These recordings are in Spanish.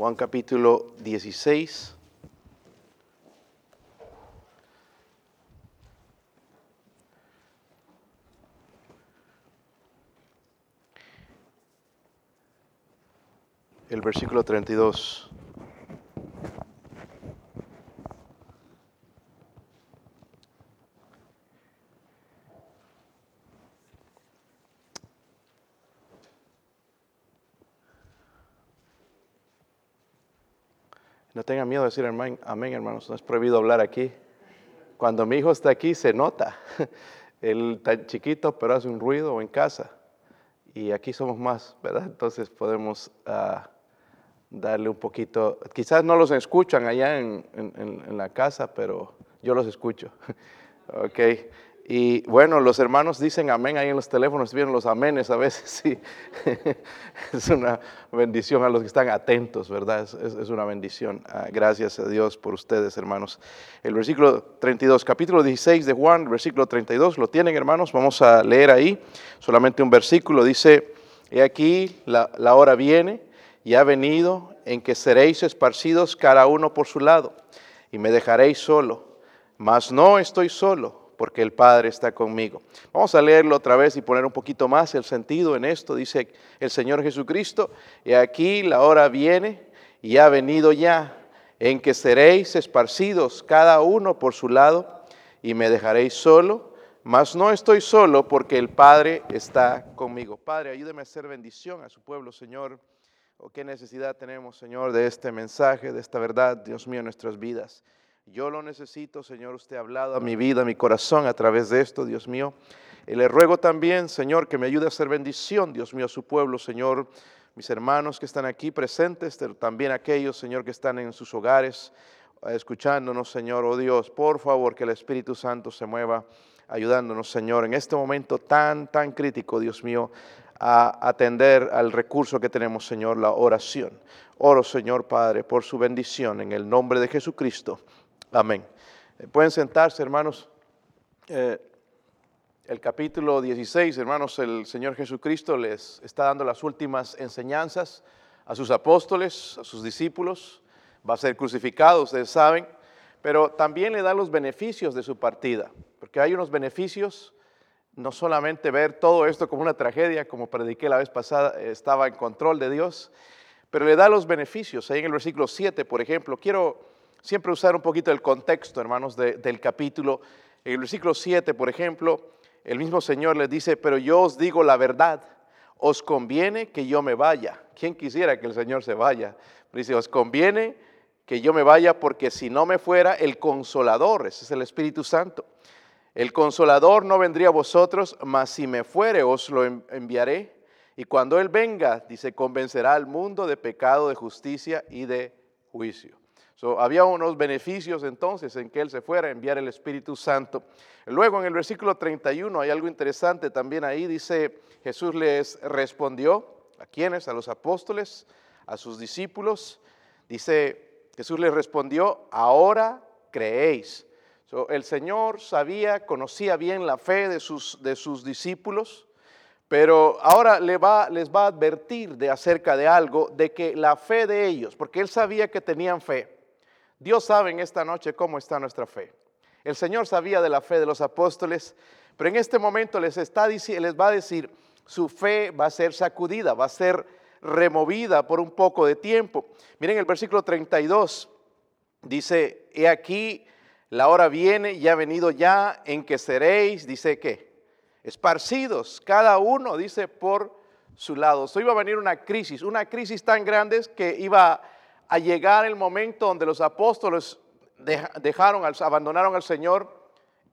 Juan capítulo 16. El versículo 32. No tengan miedo de decir amén, amén, hermanos. No es prohibido hablar aquí. Cuando mi hijo está aquí se nota. Él está chiquito, pero hace un ruido en casa. Y aquí somos más, ¿verdad? Entonces podemos ah, darle un poquito. Quizás no los escuchan allá en, en- en la casa, pero yo los escucho. ok. Y bueno, los hermanos dicen amén ahí en los teléfonos, vienen los amenes a veces, sí. es una bendición a los que están atentos, ¿verdad? Es, una bendición. Ah, gracias a Dios por ustedes, hermanos. El versículo 32, capítulo 16 de Juan, versículo 32, ¿lo tienen, hermanos? Vamos a leer ahí solamente un versículo. Dice, he aquí, la hora viene y ha venido en que seréis esparcidos cada uno por su lado y me dejaréis solo. Mas no estoy solo, porque el Padre está conmigo. Vamos a leerlo otra vez y poner un poquito más el sentido en esto. Dice el Señor Jesucristo, y aquí la hora viene y ha venido ya, en que seréis esparcidos cada uno por su lado y me dejaréis solo. Mas no estoy solo porque el Padre está conmigo. Padre, ayúdeme a hacer bendición a su pueblo, Señor. O qué necesidad tenemos, Señor, de este mensaje, de esta verdad, Dios mío, en nuestras vidas. Yo lo necesito, Señor, usted ha hablado a mi vida, a mi corazón a través de esto, Dios mío. Y le ruego también, Señor, que me ayude a hacer bendición, Dios mío, a su pueblo, Señor, mis hermanos que están aquí presentes, pero también aquellos, Señor, que están en sus hogares, eh, escuchándonos, Señor, oh Dios, por favor, que el Espíritu Santo se mueva, ayudándonos, Señor, en este momento tan, tan crítico, Dios mío, a atender al recurso que tenemos, Señor, la oración. Oro, Señor Padre, por su bendición en el nombre de Jesucristo. Amén. Eh, Pueden sentarse, hermanos. Eh, el capítulo 16, hermanos, el Señor Jesucristo les está dando las últimas enseñanzas a sus apóstoles, a sus discípulos. Va a ser crucificado, ustedes saben, pero también le da los beneficios de su partida, porque hay unos beneficios, no solamente ver todo esto como una tragedia, como prediqué la vez pasada, estaba en control de Dios, pero le da los beneficios. Ahí en el versículo 7, por ejemplo, quiero siempre usar un poquito el contexto, hermanos, de- del capítulo. En el versículo 7, por ejemplo, el mismo Señor les dice, pero yo os digo la verdad, os conviene que yo me vaya. ¿Quién quisiera que el Señor se vaya? Dice, os conviene que yo me vaya porque si no me fuera, el consolador, ese es el Espíritu Santo. El consolador no vendría a vosotros, mas si me fuere os lo en- enviaré. Y cuando Él venga, dice, convencerá al mundo de pecado, de justicia y de juicio. So, había unos beneficios entonces en que Él se fuera a enviar el Espíritu Santo. Luego en el versículo 31 hay algo interesante también ahí. Dice, Jesús les respondió, ¿a quiénes? A los apóstoles, a sus discípulos. Dice, Jesús les respondió, ahora creéis. So, el Señor sabía, conocía bien la fe de sus, de sus discípulos, pero ahora le va, les va a advertir de acerca de algo, de que la fe de ellos, porque Él sabía que tenían fe. Dios sabe en esta noche cómo está nuestra fe. El Señor sabía de la fe de los apóstoles, pero en este momento les, está, les va a decir, su fe va a ser sacudida, va a ser removida por un poco de tiempo. Miren el versículo 32, dice, he aquí, la hora viene y ha venido ya en que seréis, dice que, esparcidos, cada uno, dice, por su lado. So iba a venir una crisis, una crisis tan grande que iba a llegar el momento donde los apóstoles deja- dejaron, abandonaron al Señor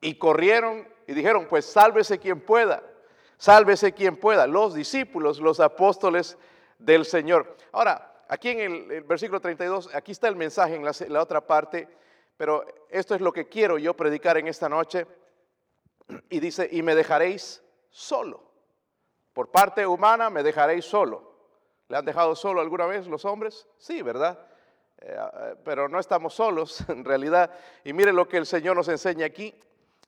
y corrieron y dijeron, pues sálvese quien pueda, sálvese quien pueda, los discípulos, los apóstoles del Señor. Ahora, aquí en el, versículo 32, aquí está el mensaje en la, la otra parte, pero esto es lo que quiero yo predicar en esta noche. Y dice, y me dejaréis solo. Por parte humana me dejaréis solo. ¿Le han dejado solo alguna vez los hombres? Sí, ¿verdad? Eh, eh, pero no estamos solos en realidad. Y mire lo que el Señor nos enseña aquí.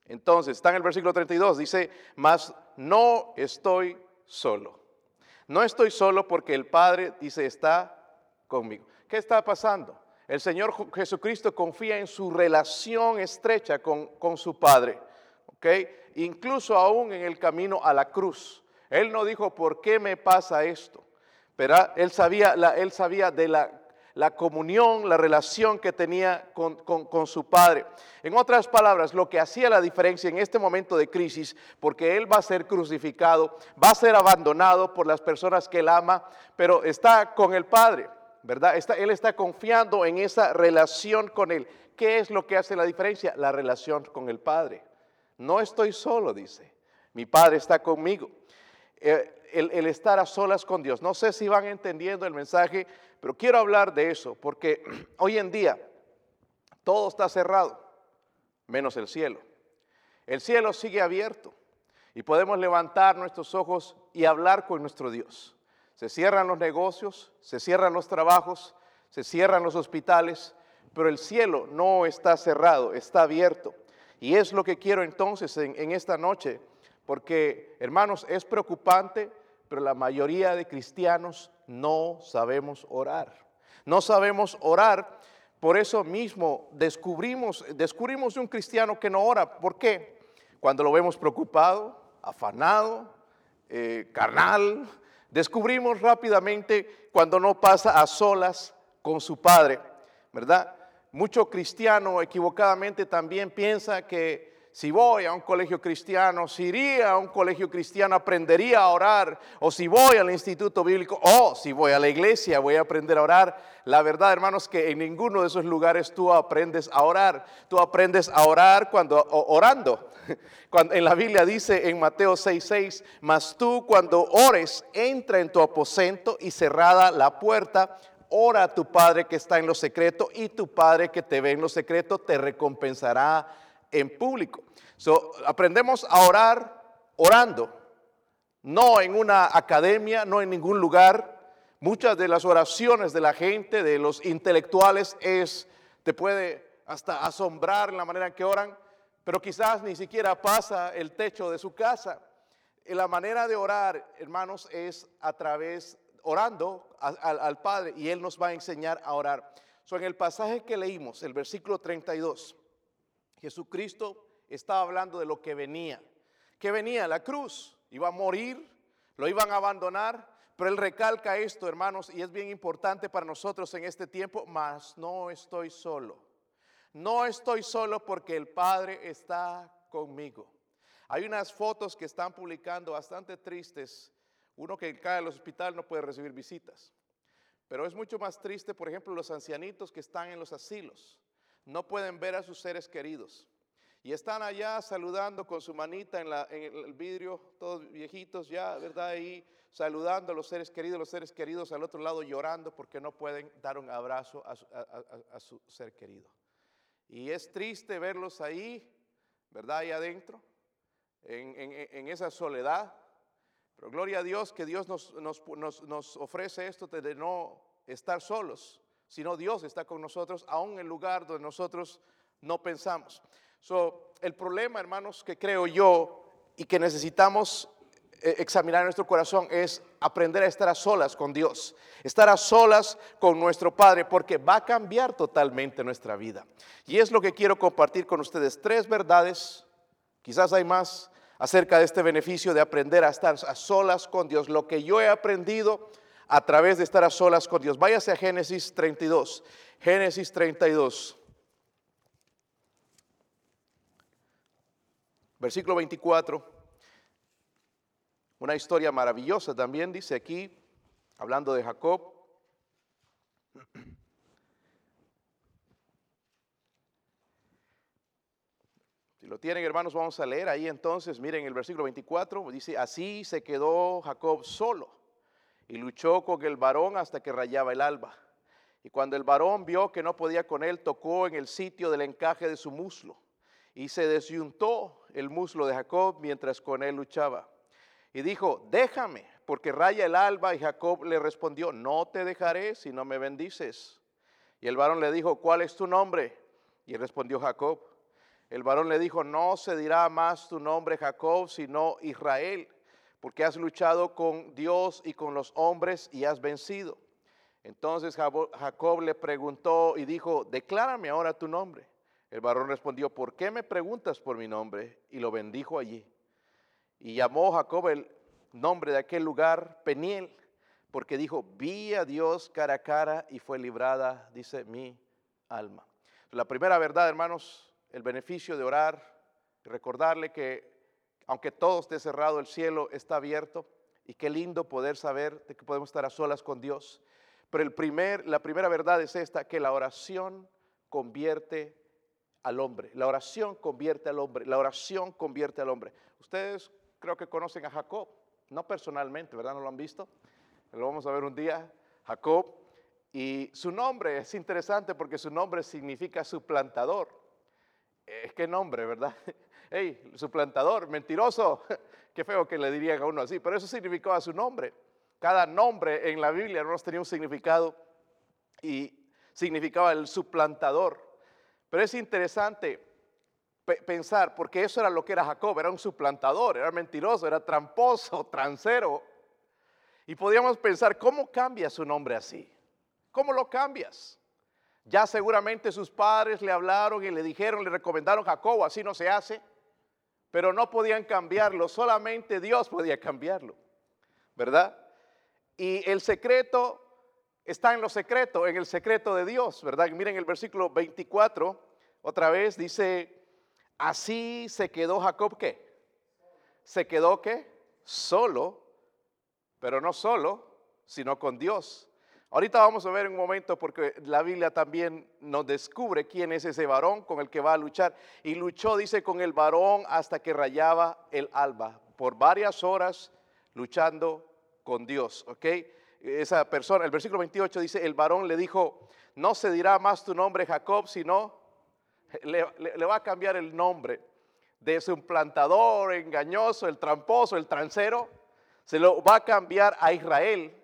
Entonces, está en el versículo 32, dice, mas no estoy solo. No estoy solo porque el Padre dice, está conmigo. ¿Qué está pasando? El Señor Jesucristo confía en su relación estrecha con, con su Padre. ¿ok? Incluso aún en el camino a la cruz. Él no dijo, ¿por qué me pasa esto? Pero él sabía, él sabía de la, la, comunión, la relación que tenía con, con, su Padre. En otras palabras, lo que hacía la diferencia en este momento de crisis, porque Él va a ser crucificado, va a ser abandonado por las personas que Él ama, pero está con el Padre. ¿verdad? él está confiando en esa relación con Él. ¿Qué es lo que hace la diferencia? La relación con el Padre. No estoy solo, dice. Mi Padre está conmigo. Eh, el, estar a solas con Dios. No sé si van entendiendo el mensaje, pero quiero hablar de eso, porque hoy en día todo está cerrado, menos el cielo. El cielo sigue abierto y podemos levantar nuestros ojos y hablar con nuestro Dios. Se cierran los negocios, se cierran los trabajos, se cierran los hospitales, pero el cielo no está cerrado, está abierto. Y es lo que quiero entonces en, esta noche, porque hermanos, es preocupante, pero la mayoría de cristianos no sabemos orar. No sabemos orar, por eso mismo descubrimos, descubrimos un cristiano que no ora. ¿Por qué? Cuando lo vemos preocupado, afanado, eh, carnal, Descubrimos rápidamente cuando no pasa a solas con su padre, ¿verdad? Mucho cristiano equivocadamente también piensa que si voy a un colegio cristiano, si iría a un colegio cristiano, aprendería a orar, o si voy al instituto bíblico, o si voy a la iglesia, voy a aprender a orar. La verdad, hermanos, que en ninguno de esos lugares tú aprendes a orar. Tú aprendes a orar cuando orando. En la Biblia dice en Mateo 6:6, mas tú cuando ores, entra en tu aposento y cerrada la puerta, ora a tu Padre que está en lo secreto y tu Padre que te ve en lo secreto te recompensará en público. So, aprendemos a orar orando, no en una academia, no en ningún lugar. Muchas de las oraciones de la gente, de los intelectuales, es, te puede hasta asombrar en la manera en que oran, pero quizás ni siquiera pasa el techo de su casa. Y la manera de orar, hermanos, es a través, orando al, Padre, y Él nos va a enseñar a orar. So, en el pasaje que leímos, el versículo 32, Jesucristo estaba hablando de lo que venía. ¿Qué venía? La cruz. Iba a morir, lo iban a abandonar, pero él recalca esto, hermanos, y es bien importante para nosotros en este tiempo, mas no estoy solo. No estoy solo porque el Padre está conmigo. Hay unas fotos que están publicando bastante tristes. Uno que cae al hospital no puede recibir visitas. Pero es mucho más triste, por ejemplo, los ancianitos que están en los asilos no pueden ver a sus seres queridos. Y están allá saludando con su manita en, el vidrio, todos viejitos ya, ¿verdad? Ahí saludando a los seres queridos, los seres queridos al otro lado llorando porque no pueden dar un abrazo a su, ser querido. Y es triste verlos ahí, ¿verdad? Ahí adentro, en, esa soledad. Pero gloria a Dios que Dios nos, ofrece esto de no estar solos sino Dios está con nosotros, aún en lugar donde nosotros no pensamos. So, el problema, hermanos, que creo yo y que necesitamos eh, examinar nuestro corazón es aprender a estar a solas con Dios, estar a solas con nuestro Padre, porque va a cambiar totalmente nuestra vida. Y es lo que quiero compartir con ustedes, tres verdades, quizás hay más, acerca de este beneficio de aprender a estar a solas con Dios. Lo que yo he aprendido a través de estar a solas con Dios. Váyase a Génesis 32. Génesis 32. Versículo 24. Una historia maravillosa también dice aquí, hablando de Jacob. Si lo tienen, hermanos, vamos a leer ahí entonces. Miren el versículo 24. Dice, así se quedó Jacob solo y luchó con el varón hasta que rayaba el alba. Y cuando el varón vio que no podía con él, tocó en el sitio del encaje de su muslo. Y se desyuntó el muslo de Jacob mientras con él luchaba. Y dijo, déjame, porque raya el alba. Y Jacob le respondió, no te dejaré si no me bendices. Y el varón le dijo, ¿cuál es tu nombre? Y respondió Jacob. El varón le dijo, no se dirá más tu nombre Jacob, sino Israel porque has luchado con Dios y con los hombres y has vencido. Entonces Jacob le preguntó y dijo, declárame ahora tu nombre. El varón respondió, ¿por qué me preguntas por mi nombre? Y lo bendijo allí. Y llamó Jacob el nombre de aquel lugar Peniel, porque dijo, vi a Dios cara a cara y fue librada, dice, mi alma. La primera verdad, hermanos, el beneficio de orar, recordarle que aunque todo esté cerrado, el cielo está abierto y qué lindo poder saber de que podemos estar a solas con Dios. Pero el primer, la primera verdad es esta, que la oración convierte al hombre. La oración convierte al hombre. La oración convierte al hombre. Ustedes creo que conocen a Jacob, no personalmente, ¿verdad? ¿No lo han visto? Lo vamos a ver un día, Jacob. Y su nombre es interesante porque su nombre significa suplantador. Es que nombre, ¿verdad? Hey, suplantador, mentiroso. Qué feo que le dirían a uno así, pero eso significaba su nombre. Cada nombre en la Biblia no tenía un significado y significaba el suplantador. Pero es interesante pensar, porque eso era lo que era Jacob, era un suplantador, era mentiroso, era tramposo, transero. Y podríamos pensar, ¿cómo cambia su nombre así? ¿Cómo lo cambias? Ya seguramente sus padres le hablaron y le dijeron, le recomendaron Jacob, así no se hace, pero no podían cambiarlo, solamente Dios podía cambiarlo, ¿verdad? Y el secreto está en lo secreto, en el secreto de Dios, ¿verdad? Miren el versículo 24, otra vez dice, así se quedó Jacob, ¿qué? Se quedó, ¿qué? Solo, pero no solo, sino con Dios. Ahorita vamos a ver un momento porque la Biblia también nos descubre quién es ese varón con el que va a luchar. Y luchó, dice, con el varón hasta que rayaba el alba, por varias horas luchando con Dios, ¿ok? Esa persona, el versículo 28 dice, el varón le dijo, no se dirá más tu nombre Jacob, sino le, le va a cambiar el nombre de ese plantador engañoso, el tramposo, el transero, se lo va a cambiar a Israel,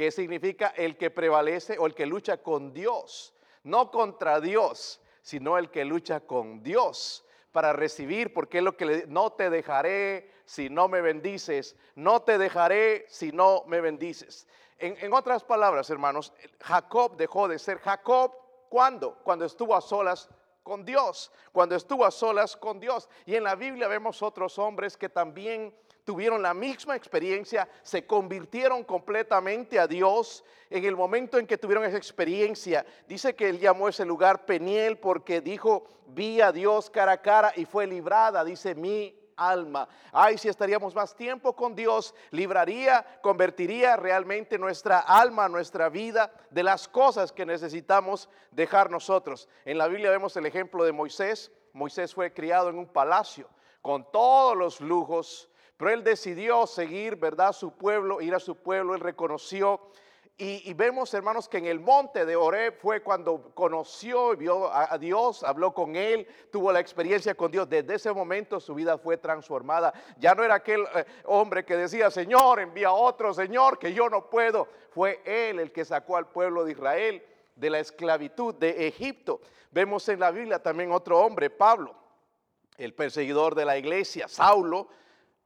que significa el que prevalece o el que lucha con Dios, no contra Dios, sino el que lucha con Dios para recibir, porque es lo que le no te dejaré si no me bendices, no te dejaré si no me bendices. En, en otras palabras, hermanos, Jacob dejó de ser Jacob, ¿cuándo? Cuando estuvo a solas con Dios, cuando estuvo a solas con Dios. Y en la Biblia vemos otros hombres que también tuvieron la misma experiencia, se convirtieron completamente a Dios en el momento en que tuvieron esa experiencia. Dice que él llamó ese lugar Peniel porque dijo, vi a Dios cara a cara y fue librada, dice mi alma. Ay, si estaríamos más tiempo con Dios, libraría, convertiría realmente nuestra alma, nuestra vida de las cosas que necesitamos dejar nosotros. En la Biblia vemos el ejemplo de Moisés. Moisés fue criado en un palacio con todos los lujos, pero él decidió seguir, ¿verdad? Su pueblo, ir a su pueblo, él reconoció. Y, vemos, hermanos, que en el monte de Oreb fue cuando conoció y vio a, Dios, habló con él, tuvo la experiencia con Dios. Desde ese momento su vida fue transformada. Ya no era aquel eh, hombre que decía, Señor, envía otro, Señor, que yo no puedo. Fue él el que sacó al pueblo de Israel de la esclavitud de Egipto. Vemos en la Biblia también otro hombre, Pablo, el perseguidor de la iglesia, Saulo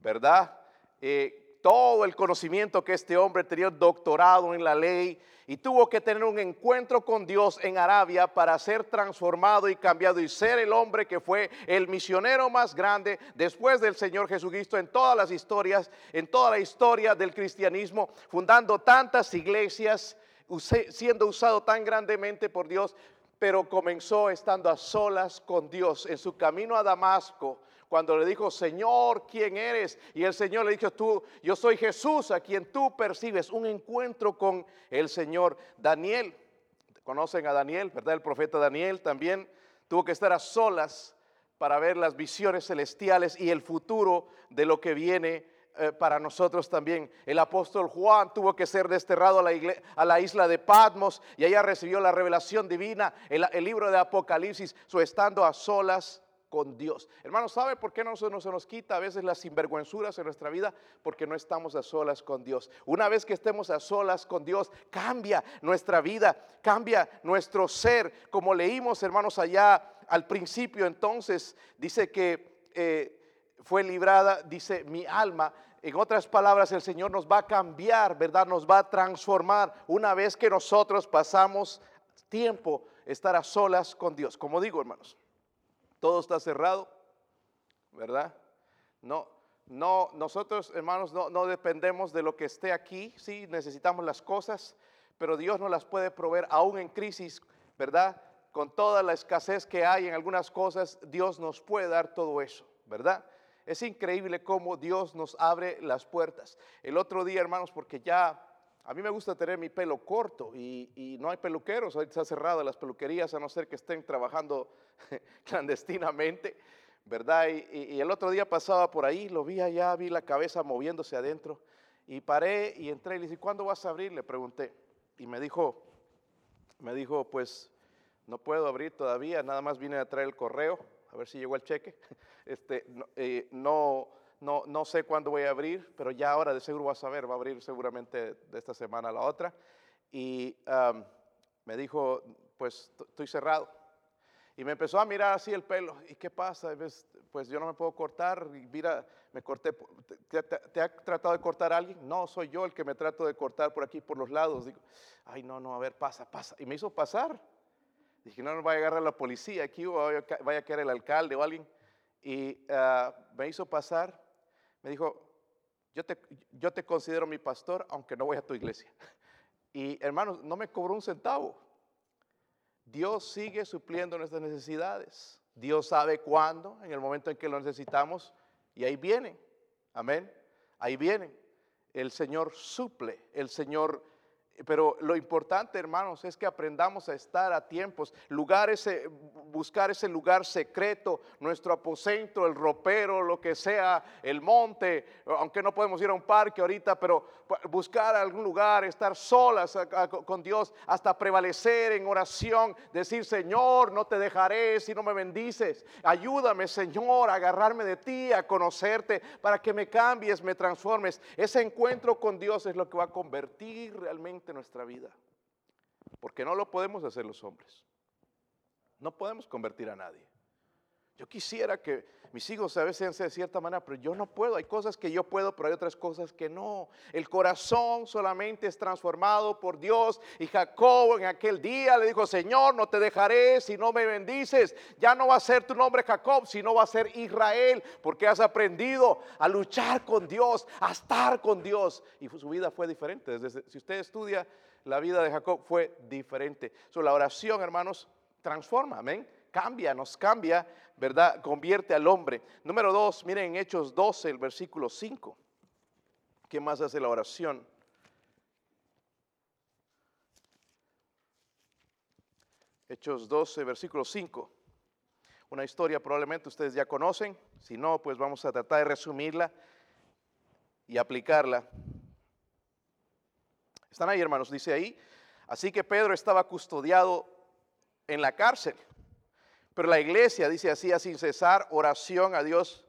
¿verdad? Eh, todo el conocimiento que este hombre tenía doctorado en la ley y tuvo que tener un encuentro con Dios en Arabia para ser transformado y cambiado y ser el hombre que fue el misionero más grande después del Señor Jesucristo en todas las historias, en toda la historia del cristianismo, fundando tantas iglesias, siendo usado tan grandemente por Dios, pero comenzó estando a solas con Dios en su camino a Damasco, cuando le dijo, Señor, ¿quién eres? Y el Señor le dijo, tú, yo soy Jesús a quien tú percibes, un encuentro con el Señor. Daniel, conocen a Daniel, ¿verdad? El profeta Daniel también tuvo que estar a solas para ver las visiones celestiales y el futuro de lo que viene eh, para nosotros también. El apóstol Juan tuvo que ser desterrado a la, a la isla de Patmos y allá recibió la revelación divina, el, el libro de Apocalipsis, estando a solas con Dios. Hermanos, ¿sabe por qué no se, nos quita a veces las sinvergüenzuras en nuestra vida? Porque no estamos a solas con Dios. Una vez que estemos a solas con Dios, cambia nuestra vida, cambia nuestro ser. Como leímos, hermanos, allá al principio, entonces dice que... Eh, fue librada, dice mi alma. En otras palabras, el Señor nos va a cambiar, ¿verdad? Nos va a transformar una vez que nosotros pasamos tiempo estar a solas con Dios. Como digo, hermanos, todo está cerrado, ¿verdad? No, no, nosotros, hermanos, no, dependemos de lo que esté aquí, sí, necesitamos las cosas, pero Dios nos las puede proveer aún en crisis, ¿verdad? Con toda la escasez que hay en algunas cosas, Dios nos puede dar todo eso, ¿verdad? Es increíble cómo Dios nos abre las puertas. El otro día, hermanos, porque ya a mí me gusta tener mi pelo corto y, no hay peluqueros, ahorita está cerrado las peluquerías a no ser que estén trabajando clandestinamente, ¿verdad? Y, el otro día pasaba por ahí, lo vi allá, vi la cabeza moviéndose adentro y paré y entré y le dije, ¿cuándo vas a abrir? Le pregunté y me dijo, me dijo, pues no puedo abrir todavía, nada más vine a traer el correo, a ver si llegó el cheque. Este, no, eh, no no, no sé cuándo voy a abrir, pero ya ahora de seguro vas a ver, va a abrir seguramente de esta semana a la otra. Y me dijo, pues estoy cerrado. Y me empezó a mirar así el pelo. ¿Y qué pasa? Pues yo no me puedo cortar. Y mira, me corté. ¿Te, ha tratado de cortar alguien? No, soy yo el que me trato de cortar por aquí, por los lados. Digo, ay, no, no, a ver, pasa, pasa. Y me hizo pasar. Dije, no, no va a agarrar la policía aquí o vaya a caer el alcalde o alguien. Y ah, me hizo pasar me dijo, yo te, yo te considero mi pastor aunque no voy a tu iglesia. Y hermanos, no me cobró un centavo. Dios sigue supliendo nuestras necesidades. Dios sabe cuándo, en el momento en que lo necesitamos, y ahí vienen. Amén. Ahí vienen. El Señor suple, el Señor pero lo importante, hermanos, es que aprendamos a estar a tiempos, lugares, buscar ese lugar secreto, nuestro aposento, el ropero, lo que sea, el monte, aunque no podemos ir a un parque ahorita, pero buscar algún lugar, estar solas con Dios, hasta prevalecer en oración, decir, Señor, no te dejaré si no me bendices, ayúdame, Señor, a agarrarme de ti, a conocerte, para que me cambies, me transformes. Ese encuentro con Dios es lo que va a convertir realmente nuestra vida. Porque no lo podemos hacer los hombres. No podemos convertir a nadie. Yo quisiera que mis hijos a veces sean de cierta manera, pero yo no puedo. Hay cosas que yo puedo, pero hay otras cosas que no. El corazón solamente es transformado por Dios. Y Jacob en aquel día le dijo, Señor, no te dejaré si no me bendices. Ya no va a ser tu nombre Jacob, sino va a ser Israel, porque has aprendido a luchar con Dios, a estar con Dios. Y su vida fue diferente. si usted estudia la vida de Jacob, fue diferente. So, la oración, hermanos, transforma, amén cambia, nos cambia, ¿verdad? Convierte al hombre. Número dos, miren en Hechos 12, el versículo 5. ¿Qué más hace la oración? Hechos 12, versículo 5. Una historia probablemente ustedes ya conocen. Si no, pues vamos a tratar de resumirla y aplicarla. Están ahí, hermanos, dice ahí. Así que Pedro estaba custodiado en la cárcel pero la iglesia dice así, sin cesar oración a Dios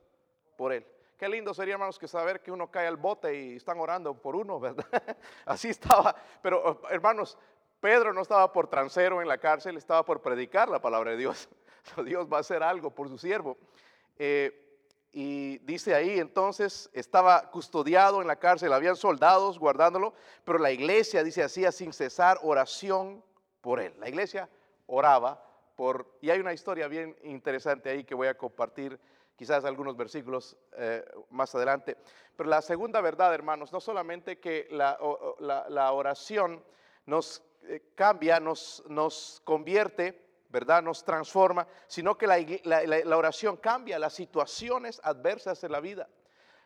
por él. Qué lindo sería, hermanos, que saber que uno cae al bote y están orando por uno, ¿verdad? Así estaba. Pero, hermanos, Pedro no estaba por transero en la cárcel, estaba por predicar la palabra de Dios. Dios va a hacer algo por su siervo. Eh, y dice ahí, entonces, estaba custodiado en la cárcel, habían soldados guardándolo, pero la iglesia, dice así, sin cesar oración por él. La iglesia oraba y hay una historia bien interesante ahí que voy a compartir, quizás algunos versículos eh, más adelante. Pero la segunda verdad, hermanos, no solamente que la, oración nos eh, cambia, nos, nos convierte, ¿verdad? Nos transforma, sino que la, oración cambia las situaciones adversas en la vida.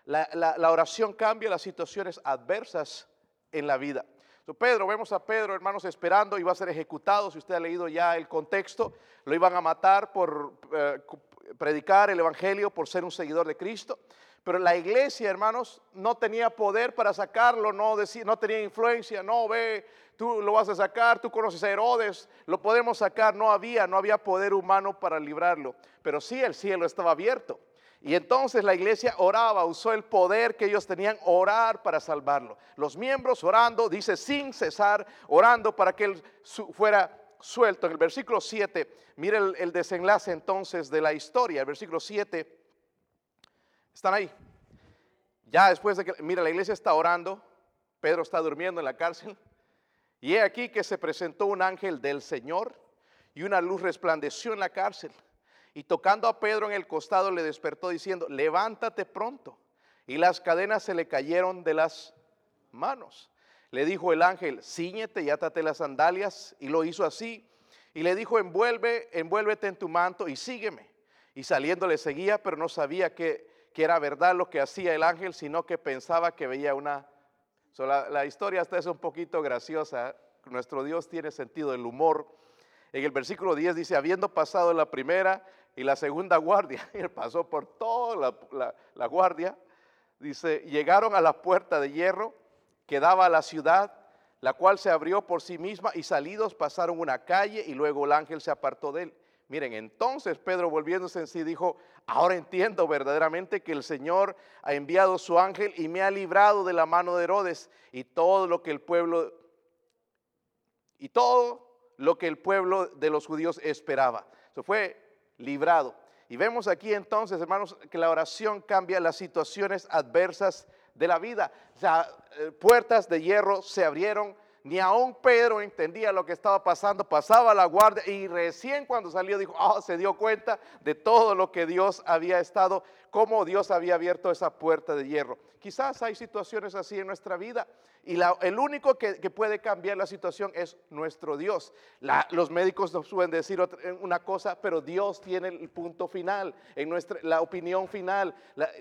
la oración cambia las situaciones adversas en la vida. Pedro, vemos a Pedro, hermanos, esperando, iba a ser ejecutado, si usted ha leído ya el contexto, lo iban a matar por eh, predicar el Evangelio, por ser un seguidor de Cristo. Pero la iglesia, hermanos, no tenía poder para sacarlo, no, no tenía influencia, no ve, tú lo vas a sacar, tú conoces a Herodes, lo podemos sacar, no había, no había poder humano para librarlo. Pero sí el cielo estaba abierto. Y entonces la iglesia oraba, usó el poder que ellos tenían, orar para salvarlo. Los miembros orando, dice sin cesar, orando para que él fuera suelto. En el versículo 7, mire el, desenlace entonces de la historia. El versículo 7, están ahí. Ya después de que, mira, la iglesia está orando, Pedro está durmiendo en la cárcel, y he aquí que se presentó un ángel del Señor y una luz resplandeció en la cárcel. Y tocando a Pedro en el costado le despertó diciendo, levántate pronto. Y las cadenas se le cayeron de las manos. Le dijo el ángel, ciñete y átate las sandalias. Y lo hizo así. Y le dijo, envuelve, envuélvete en tu manto y sígueme. Y saliendo le seguía, pero no sabía que, que era verdad lo que hacía el ángel, sino que pensaba que veía una... la, la historia hasta es un poquito graciosa. Nuestro Dios tiene sentido del humor. En el versículo 10 dice, habiendo pasado la primera y la segunda guardia, él pasó por toda la, guardia, dice, llegaron a la puerta de hierro que daba a la ciudad, la cual se abrió por sí misma y salidos pasaron una calle y luego el ángel se apartó de él. Miren, entonces Pedro volviéndose en sí dijo, ahora entiendo verdaderamente que el Señor ha enviado su ángel y me ha librado de la mano de Herodes y todo lo que el pueblo, y todo lo que el pueblo de los judíos esperaba. Eso fue librado. Y vemos aquí entonces, hermanos, que la oración cambia las situaciones adversas de la vida. O eh, puertas de hierro se abrieron ni aún Pedro entendía lo que estaba pasando, pasaba la guardia y recién cuando salió dijo, oh, se dio cuenta de todo lo que Dios había estado, cómo Dios había abierto esa puerta de hierro. Quizás hay situaciones así en nuestra vida y el único que, puede cambiar la situación es nuestro Dios. los médicos nos pueden decir una cosa, pero Dios tiene el punto final, en nuestra, la opinión final.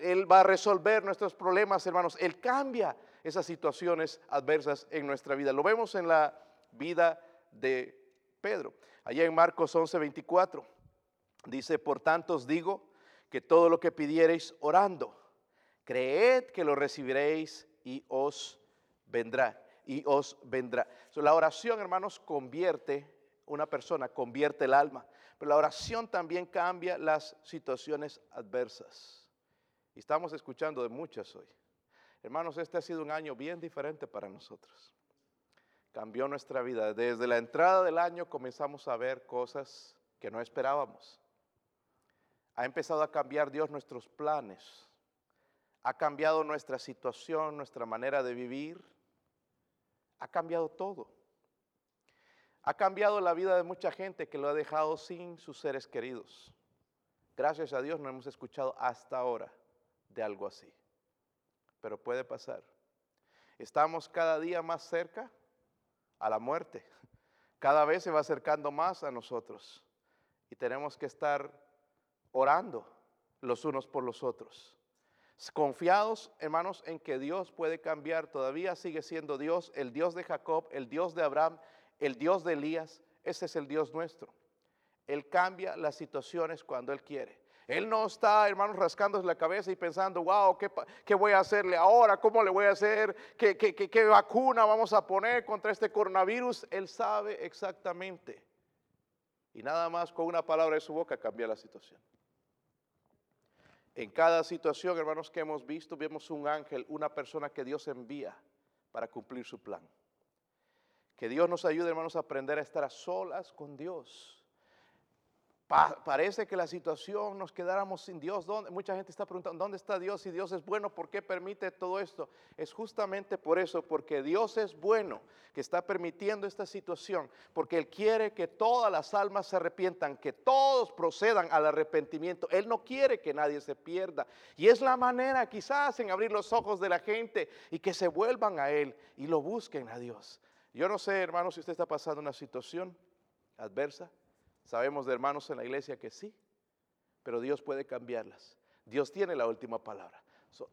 él va a resolver nuestros problemas, hermanos. Él cambia esas situaciones adversas en nuestra vida. Lo vemos en la vida de Pedro. Allá en Marcos 11, 24 dice, por tanto os digo que todo lo que pidiereis orando, creed que lo recibiréis y os vendrá. Y os vendrá. la oración, hermanos, convierte una persona, convierte el alma. Pero la oración también cambia las situaciones adversas. Y estamos escuchando de muchas hoy. Hermanos, este ha sido un año bien diferente para nosotros. Cambió nuestra vida. Desde la entrada del año comenzamos a ver cosas que no esperábamos. Ha empezado a cambiar Dios nuestros planes. Ha cambiado nuestra situación, nuestra manera de vivir. Ha cambiado todo. Ha cambiado la vida de mucha gente que lo ha dejado sin sus seres queridos. Gracias a Dios no hemos escuchado hasta ahora de algo así pero puede pasar. Estamos cada día más cerca a la muerte. Cada vez se va acercando más a nosotros. Y tenemos que estar orando los unos por los otros. Confiados, hermanos, en que Dios puede cambiar. Todavía sigue siendo Dios, el Dios de Jacob, el Dios de Abraham, el Dios de Elías. Ese es el Dios nuestro. Él cambia las situaciones cuando Él quiere. Él no está, hermanos, rascándose la cabeza y pensando, wow, ¿qué, voy a hacerle ahora? ¿Cómo le voy a hacer? ¿Qué, qué vacuna vamos a poner contra este coronavirus? Él sabe exactamente. Y nada más con una palabra de su boca cambia la situación. En cada situación, hermanos, que hemos visto, vemos un ángel, una persona que Dios envía para cumplir su plan. Que Dios nos ayude, hermanos, a aprender a estar a solas con Dios parece que la situación nos quedáramos sin Dios. Mucha gente está preguntando, ¿dónde está Dios? Si Dios es bueno, ¿por qué permite todo esto? Es justamente por eso, porque Dios es bueno, que está permitiendo esta situación, porque Él quiere que todas las almas se arrepientan, que todos procedan al arrepentimiento. Él no quiere que nadie se pierda. Y es la manera quizás en abrir los ojos de la gente y que se vuelvan a Él y lo busquen a Dios. Yo no sé, hermano, si usted está pasando una situación adversa. Sabemos de hermanos en la iglesia que sí, pero Dios puede cambiarlas. Dios tiene la última palabra.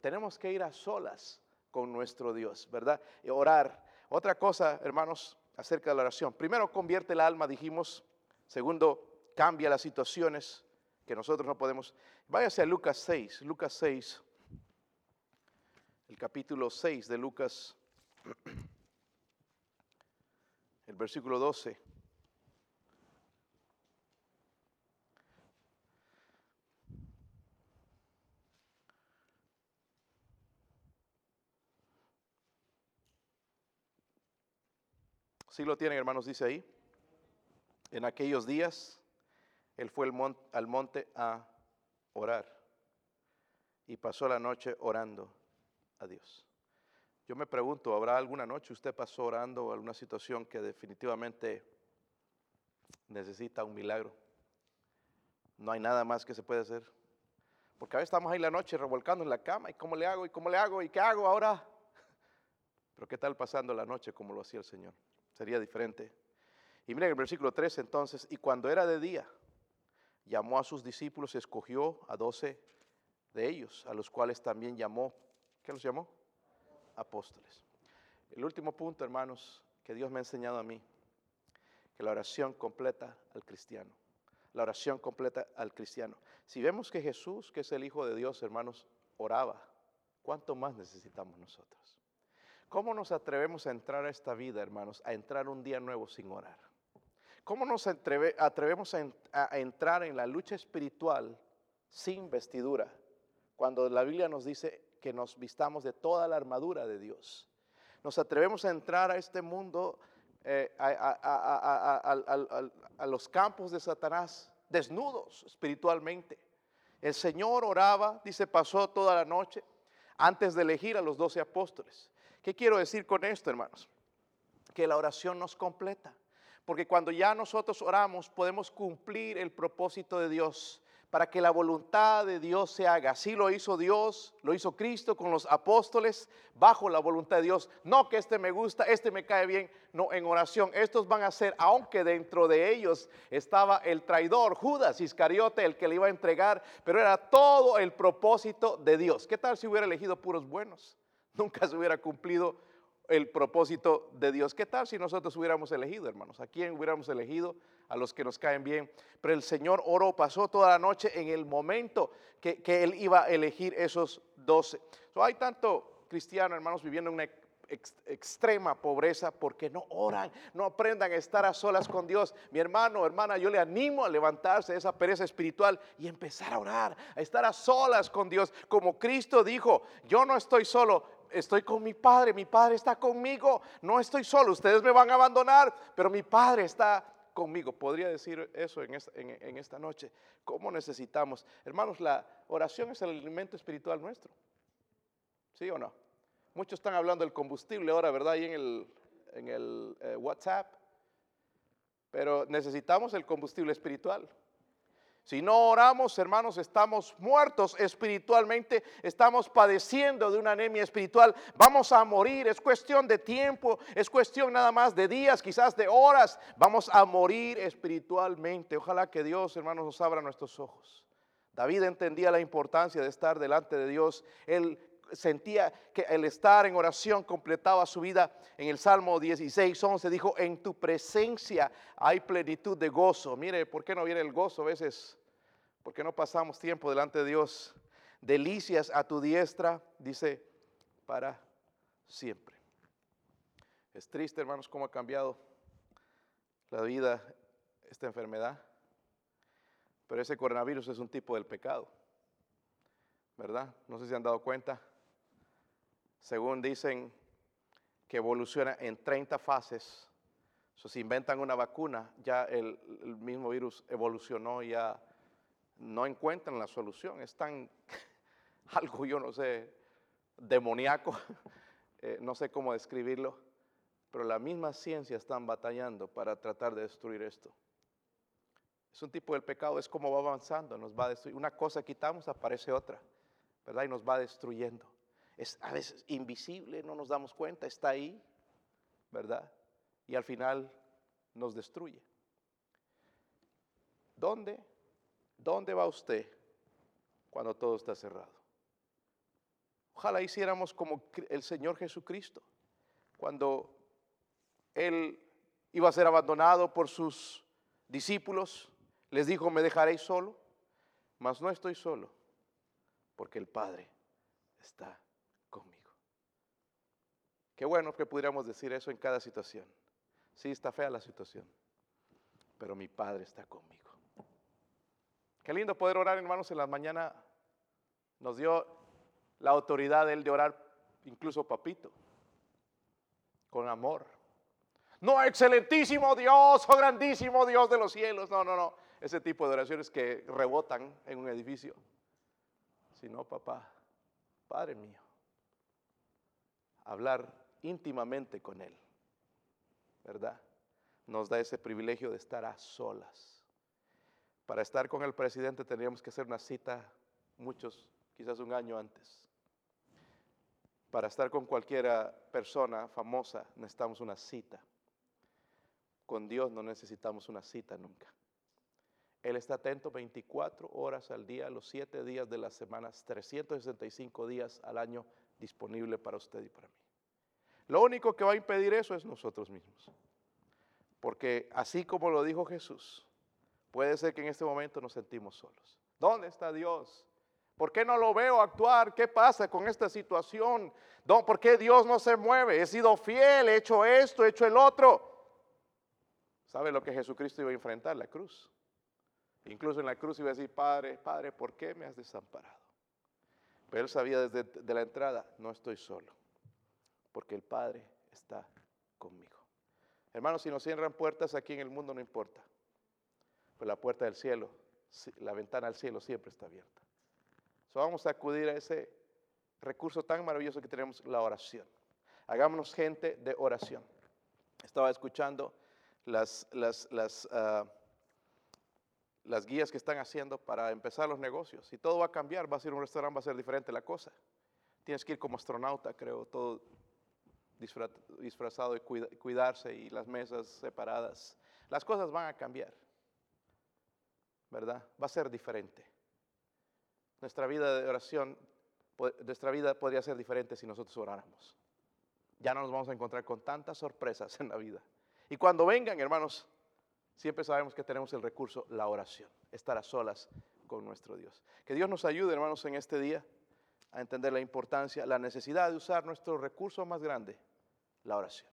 tenemos que ir a solas con nuestro Dios, ¿verdad? Orar. Otra cosa, hermanos, acerca de la oración. Primero, convierte el alma, dijimos. Segundo, cambia las situaciones que nosotros no podemos. Váyase a Lucas 6, Lucas 6, el capítulo 6 de Lucas, el versículo 12. Si lo tienen, hermanos, dice ahí. En aquellos días, él fue al monte a orar y pasó la noche orando. a Dios. Yo me pregunto, ¿habrá alguna noche usted pasó orando alguna situación que definitivamente necesita un milagro? No hay nada más que se puede hacer. Porque a veces estamos ahí la noche revolcando en la cama, ¿y cómo le hago? ¿Y cómo le hago? ¿Y qué hago ahora? Pero ¿qué tal pasando la noche como lo hacía el Señor? Sería diferente. Y miren el versículo 3 entonces, y cuando era de día, llamó a sus discípulos y escogió a doce de ellos, a los cuales también llamó, ¿qué los llamó? Apóstoles. El último punto, hermanos, que Dios me ha enseñado a mí, que la oración completa al cristiano la oración completa al cristiano. Si vemos que Jesús, que es el Hijo de Dios, hermanos, oraba, ¿cuánto más necesitamos nosotros? ¿Cómo nos atrevemos a entrar a esta vida, hermanos, a entrar un día nuevo sin orar? ¿Cómo nos atrevemos a, a entrar en la lucha espiritual sin vestidura? Cuando la Biblia nos dice que nos vistamos de toda la armadura de Dios. Nos atrevemos a entrar a este mundo eh, a, los campos de Satanás, desnudos espiritualmente. El Señor oraba, dice, pasó toda la noche antes de elegir a los doce apóstoles. ¿Qué quiero decir con esto, hermanos? Que la oración nos completa. Porque cuando ya nosotros oramos podemos cumplir el propósito de Dios para que la voluntad de Dios se haga. Así lo hizo Dios, lo hizo Cristo con los apóstoles, bajo la voluntad de Dios. No que este me gusta, este me cae bien, no en oración. Estos van a ser, aunque dentro de ellos estaba el traidor, Judas Iscariote, el que le iba a entregar, pero era todo el propósito de Dios. ¿Qué tal si hubiera elegido puros buenos? Nunca se hubiera cumplido el propósito de Dios. ¿Qué tal si nosotros hubiéramos elegido, hermanos? ¿A quién hubiéramos elegido? A los que nos caen bien. Pero el Señor oró, pasó toda la noche en el momento que, Él iba a elegir esos doce. hay tanto cristiano, hermanos, viviendo en una extrema pobreza porque no oran, no aprendan a estar a solas con Dios. Mi hermano, hermana, yo le animo a levantarse de esa pereza espiritual y empezar a orar, a estar a solas con Dios. Como Cristo dijo, yo no estoy solo, estoy con mi Padre, mi Padre está conmigo, no estoy solo, ustedes me van a abandonar, pero mi Padre está conmigo. Podría decir eso en esta, noche. ¿Cómo necesitamos? Hermanos, la oración es el alimento espiritual nuestro. ¿Sí o no? Muchos están hablando del combustible ahora, ¿verdad? Ahí en el, en el eh, WhatsApp. Pero necesitamos el combustible espiritual. Si no oramos, hermanos, estamos muertos espiritualmente, estamos padeciendo de una anemia espiritual, vamos a morir, es cuestión de tiempo, es cuestión nada más de días, quizás de horas, vamos a morir espiritualmente. Ojalá que Dios, hermanos, nos abra nuestros ojos. David entendía la importancia de estar delante de Dios. Él sentía que el estar en oración completaba su vida. En el Salmo 16, 11 dijo, en tu presencia hay plenitud de gozo. Mire, ¿por qué no viene el gozo a veces? ¿Por qué no pasamos tiempo delante de Dios? Delicias a tu diestra, dice, para siempre. Es triste, hermanos, cómo ha cambiado la vida esta enfermedad. Pero ese coronavirus es un tipo del pecado, ¿verdad? No sé si han dado cuenta según dicen que evoluciona en 30 fases. si inventan una vacuna, ya el, mismo virus evolucionó, ya no encuentran la solución. Es tan algo, yo no sé, demoníaco, eh, no sé cómo describirlo, pero la misma ciencia están batallando para tratar de destruir esto. Es un tipo del pecado, es como va avanzando, nos va a destruir. Una cosa quitamos, aparece otra, ¿verdad? Y nos va destruyendo es a veces invisible, no nos damos cuenta, está ahí, ¿verdad? Y al final nos destruye. ¿Dónde? ¿Dónde va usted cuando todo está cerrado? Ojalá hiciéramos como el Señor Jesucristo, cuando Él iba a ser abandonado por sus discípulos, les dijo, me dejaréis solo, mas no estoy solo, porque el Padre está. Qué bueno que pudiéramos decir eso en cada situación. Sí, está fea la situación, pero mi Padre está conmigo. Qué lindo poder orar, hermanos, en la mañana. Nos dio la autoridad él de orar, incluso papito, con amor. No, excelentísimo Dios, oh grandísimo Dios de los cielos. No, no, no. Ese tipo de oraciones que rebotan en un edificio. Sino, papá, Padre mío, hablar íntimamente con Él, ¿verdad? Nos da ese privilegio de estar a solas. Para estar con el presidente tendríamos que hacer una cita, muchos, quizás un año antes. Para estar con cualquiera persona famosa necesitamos una cita. Con Dios no necesitamos una cita nunca. Él está atento 24 horas al día, los 7 días de las semanas, 365 días al año disponible para usted y para mí. Lo único que va a impedir eso es nosotros mismos. Porque así como lo dijo Jesús, puede ser que en este momento nos sentimos solos. ¿Dónde está Dios? ¿Por qué no lo veo actuar? ¿Qué pasa con esta situación? ¿Por qué Dios no se mueve? He sido fiel, he hecho esto, he hecho el otro. ¿Sabe lo que Jesucristo iba a enfrentar? La cruz. Incluso en la cruz iba a decir, Padre, Padre, ¿por qué me has desamparado? Pero él sabía desde la entrada, no estoy solo, porque el Padre está conmigo. Hermanos, si nos cierran puertas aquí en el mundo no importa, pues la puerta del cielo, la ventana al cielo siempre está abierta. So vamos a acudir a ese recurso tan maravilloso que tenemos, la oración. Hagámonos gente de oración. Estaba escuchando las, las, las, ah, las guías que están haciendo para empezar los negocios. Y todo va a cambiar, va a ser un restaurante, va a ser diferente la cosa. Tienes que ir como astronauta, creo, todo disfrazado y cuidarse y las mesas separadas. Las cosas van a cambiar, ¿verdad? Va a ser diferente. Nuestra vida de oración, nuestra vida podría ser diferente si nosotros oráramos. Ya no nos vamos a encontrar con tantas sorpresas en la vida. Y cuando vengan, hermanos, siempre sabemos que tenemos el recurso, la oración, estar a solas con nuestro Dios. Que Dios nos ayude, hermanos, en este día a entender la importancia, la necesidad de usar nuestro recurso más grande, la oración.